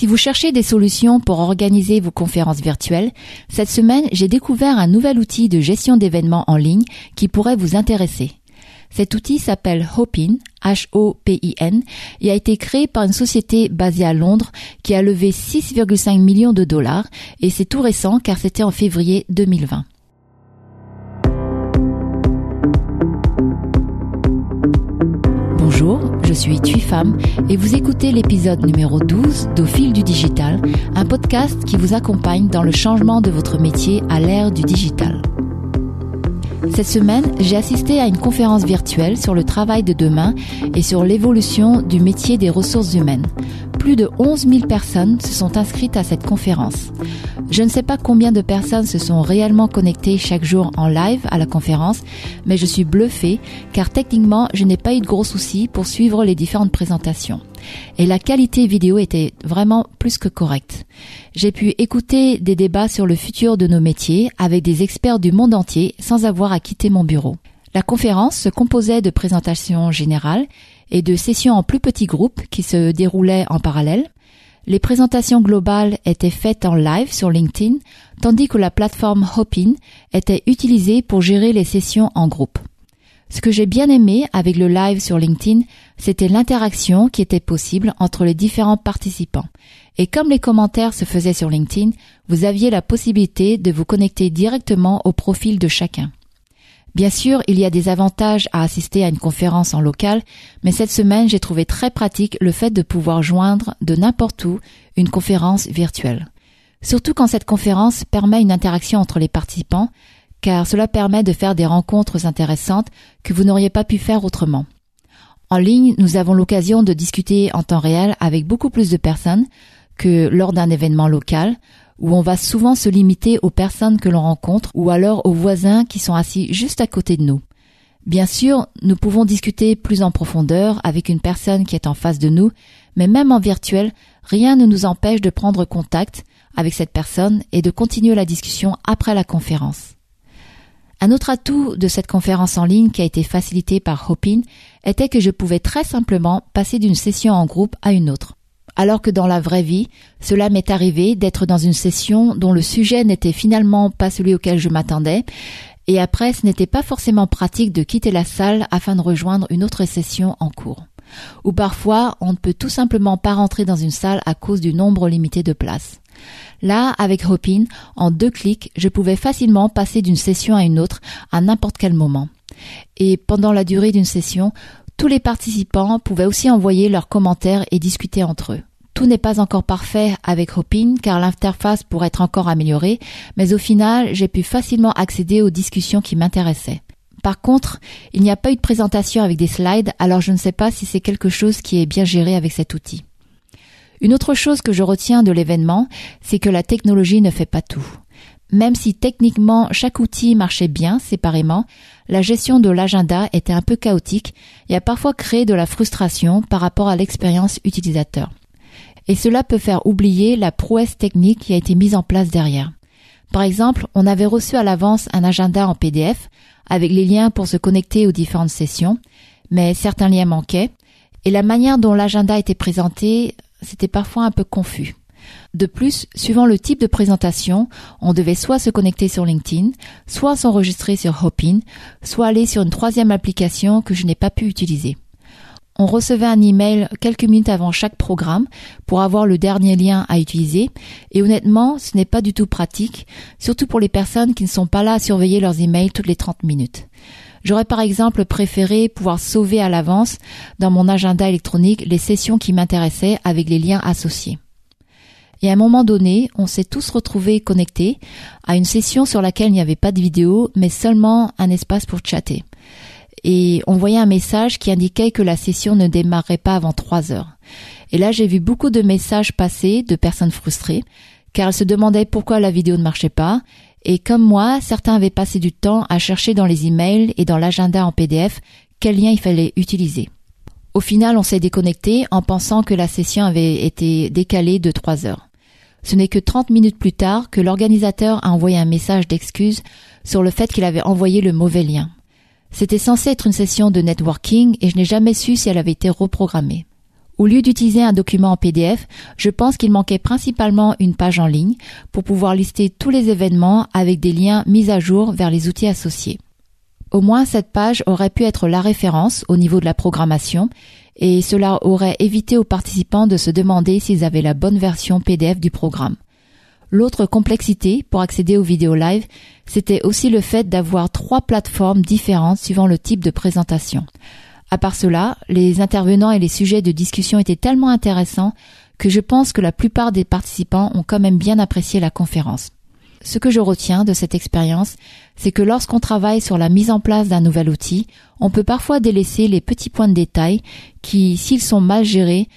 Si vous cherchez des solutions pour organiser vos conférences virtuelles, cette semaine, j'ai découvert un nouvel outil de gestion d'événements en ligne qui pourrait vous intéresser. Cet outil s'appelle Hopin, H-O-P-I-N, et a été créé par une société basée à Londres qui a levé 6,5 millions de dollars, et c'est tout récent car c'était en février 2020. Je suis Tui Femme et vous écoutez l'épisode numéro 12 d'Au fil du digital, un podcast qui vous accompagne dans le changement de votre métier à l'ère du digital. Cette semaine, j'ai assisté à une conférence virtuelle sur le travail de demain et sur l'évolution du métier des ressources humaines. Plus de 11 000 personnes se sont inscrites à cette conférence. Je ne sais pas combien de personnes se sont réellement connectées chaque jour en live à la conférence, mais je suis bluffée car techniquement, je n'ai pas eu de gros soucis pour suivre les différentes présentations. Et la qualité vidéo était vraiment plus que correcte. J'ai pu écouter des débats sur le futur de nos métiers avec des experts du monde entier sans avoir à quitter mon bureau. La conférence se composait de présentations générales et de sessions en plus petits groupes qui se déroulaient en parallèle. Les présentations globales étaient faites en live sur LinkedIn, tandis que la plateforme Hopin était utilisée pour gérer les sessions en groupe. Ce que j'ai bien aimé avec le live sur LinkedIn, c'était l'interaction qui était possible entre les différents participants. Et comme les commentaires se faisaient sur LinkedIn, vous aviez la possibilité de vous connecter directement au profil de chacun. Bien sûr, il y a des avantages à assister à une conférence en local, mais cette semaine, j'ai trouvé très pratique le fait de pouvoir joindre de n'importe où une conférence virtuelle. Surtout quand cette conférence permet une interaction entre les participants, car cela permet de faire des rencontres intéressantes que vous n'auriez pas pu faire autrement. En ligne, nous avons l'occasion de discuter en temps réel avec beaucoup plus de personnes que lors d'un événement local, où on va souvent se limiter aux personnes que l'on rencontre ou alors aux voisins qui sont assis juste à côté de nous. Bien sûr, nous pouvons discuter plus en profondeur avec une personne qui est en face de nous, mais même en virtuel, rien ne nous empêche de prendre contact avec cette personne et de continuer la discussion après la conférence. Un autre atout de cette conférence en ligne qui a été facilitée par Hopin était que je pouvais très simplement passer d'une session en groupe à une autre alors que dans la vraie vie, cela m'est arrivé d'être dans une session dont le sujet n'était finalement pas celui auquel je m'attendais, et après ce n'était pas forcément pratique de quitter la salle afin de rejoindre une autre session en cours. Ou parfois, on ne peut tout simplement pas rentrer dans une salle à cause du nombre limité de places. Là, avec Hopin, en deux clics, je pouvais facilement passer d'une session à une autre à n'importe quel moment. Et pendant la durée d'une session, tous les participants pouvaient aussi envoyer leurs commentaires et discuter entre eux. Tout n'est pas encore parfait avec Hopin car l'interface pourrait être encore améliorée, mais au final, j'ai pu facilement accéder aux discussions qui m'intéressaient. Par contre, il n'y a pas eu de présentation avec des slides, alors je ne sais pas si c'est quelque chose qui est bien géré avec cet outil. Une autre chose que je retiens de l'événement, c'est que la technologie ne fait pas tout. Même si techniquement chaque outil marchait bien séparément, la gestion de l'agenda était un peu chaotique et a parfois créé de la frustration par rapport à l'expérience utilisateur. Et cela peut faire oublier la prouesse technique qui a été mise en place derrière. Par exemple, on avait reçu à l'avance un agenda en PDF avec les liens pour se connecter aux différentes sessions, mais certains liens manquaient et la manière dont l'agenda était présenté, c'était parfois un peu confus. De plus, suivant le type de présentation, on devait soit se connecter sur LinkedIn, soit s'enregistrer sur Hopin, soit aller sur une troisième application que je n'ai pas pu utiliser. On recevait un email quelques minutes avant chaque programme pour avoir le dernier lien à utiliser et honnêtement, ce n'est pas du tout pratique, surtout pour les personnes qui ne sont pas là à surveiller leurs emails toutes les 30 minutes. J'aurais par exemple préféré pouvoir sauver à l'avance dans mon agenda électronique les sessions qui m'intéressaient avec les liens associés. Et à un moment donné, on s'est tous retrouvés connectés à une session sur laquelle il n'y avait pas de vidéo, mais seulement un espace pour chatter. Et on voyait un message qui indiquait que la session ne démarrait pas avant trois heures. Et là, j'ai vu beaucoup de messages passer de personnes frustrées, car elles se demandaient pourquoi la vidéo ne marchait pas. Et comme moi, certains avaient passé du temps à chercher dans les emails et dans l'agenda en PDF quel lien il fallait utiliser. Au final, on s'est déconnecté en pensant que la session avait été décalée de trois heures. Ce n'est que 30 minutes plus tard que l'organisateur a envoyé un message d'excuse sur le fait qu'il avait envoyé le mauvais lien. C'était censé être une session de networking et je n'ai jamais su si elle avait été reprogrammée. Au lieu d'utiliser un document en PDF, je pense qu'il manquait principalement une page en ligne pour pouvoir lister tous les événements avec des liens mis à jour vers les outils associés. Au moins cette page aurait pu être la référence au niveau de la programmation et cela aurait évité aux participants de se demander s'ils avaient la bonne version PDF du programme. L'autre complexité pour accéder aux vidéos live, c'était aussi le fait d'avoir trois plateformes différentes suivant le type de présentation. À part cela, les intervenants et les sujets de discussion étaient tellement intéressants que je pense que la plupart des participants ont quand même bien apprécié la conférence. Ce que je retiens de cette expérience, c'est que lorsqu'on travaille sur la mise en place d'un nouvel outil, on peut parfois délaisser les petits points de détail qui, s'ils sont mal gérés,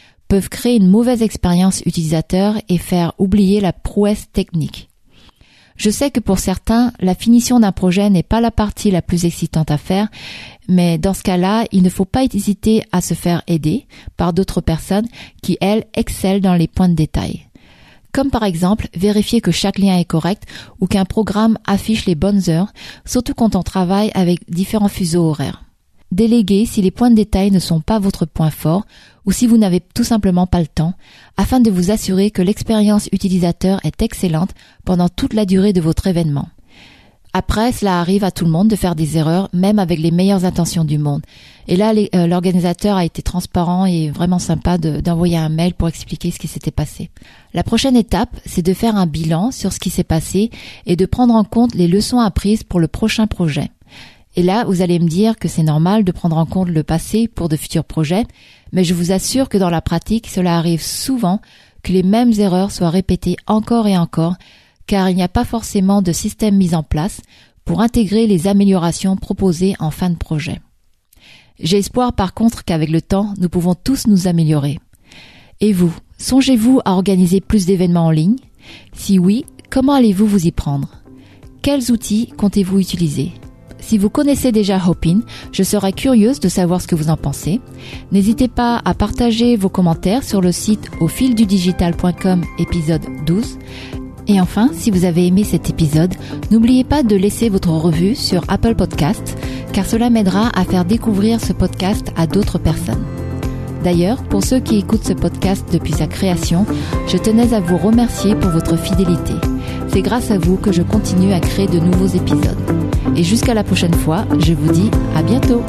créer une mauvaise expérience utilisateur et faire oublier la prouesse technique. Je sais que pour certains, la finition d'un projet n'est pas la partie la plus excitante à faire, mais dans ce cas-là, il ne faut pas hésiter à se faire aider par d'autres personnes qui, elles, excellent dans les points de détail. Comme par exemple vérifier que chaque lien est correct ou qu'un programme affiche les bonnes heures, surtout quand on travaille avec différents fuseaux horaires. Déléguer si les points de détail ne sont pas votre point fort ou si vous n'avez tout simplement pas le temps, afin de vous assurer que l'expérience utilisateur est excellente pendant toute la durée de votre événement. Après, cela arrive à tout le monde de faire des erreurs, même avec les meilleures intentions du monde. Et là, euh, l'organisateur a été transparent et vraiment sympa d'envoyer un mail pour expliquer ce qui s'était passé. La prochaine étape, c'est de faire un bilan sur ce qui s'est passé et de prendre en compte les leçons apprises pour le prochain projet. Et là, vous allez me dire que c'est normal de prendre en compte le passé pour de futurs projets, mais je vous assure que dans la pratique, cela arrive souvent que les mêmes erreurs soient répétées encore et encore, car il n'y a pas forcément de système mis en place pour intégrer les améliorations proposées en fin de projet. J'ai espoir par contre qu'avec le temps, nous pouvons tous nous améliorer. Et vous, songez-vous à organiser plus d'événements en ligne? Si oui, comment allez-vous vous y prendre? Quels outils comptez-vous utiliser? Si vous connaissez déjà Hopin, je serais curieuse de savoir ce que vous en pensez. N'hésitez pas à partager vos commentaires sur le site au fil du digital.com épisode 12. Et enfin, si vous avez aimé cet épisode, n'oubliez pas de laisser votre revue sur Apple Podcast, car cela m'aidera à faire découvrir ce podcast à d'autres personnes. D'ailleurs, pour ceux qui écoutent ce podcast depuis sa création, je tenais à vous remercier pour votre fidélité. C'est grâce à vous que je continue à créer de nouveaux épisodes. Et jusqu'à la prochaine fois, je vous dis à bientôt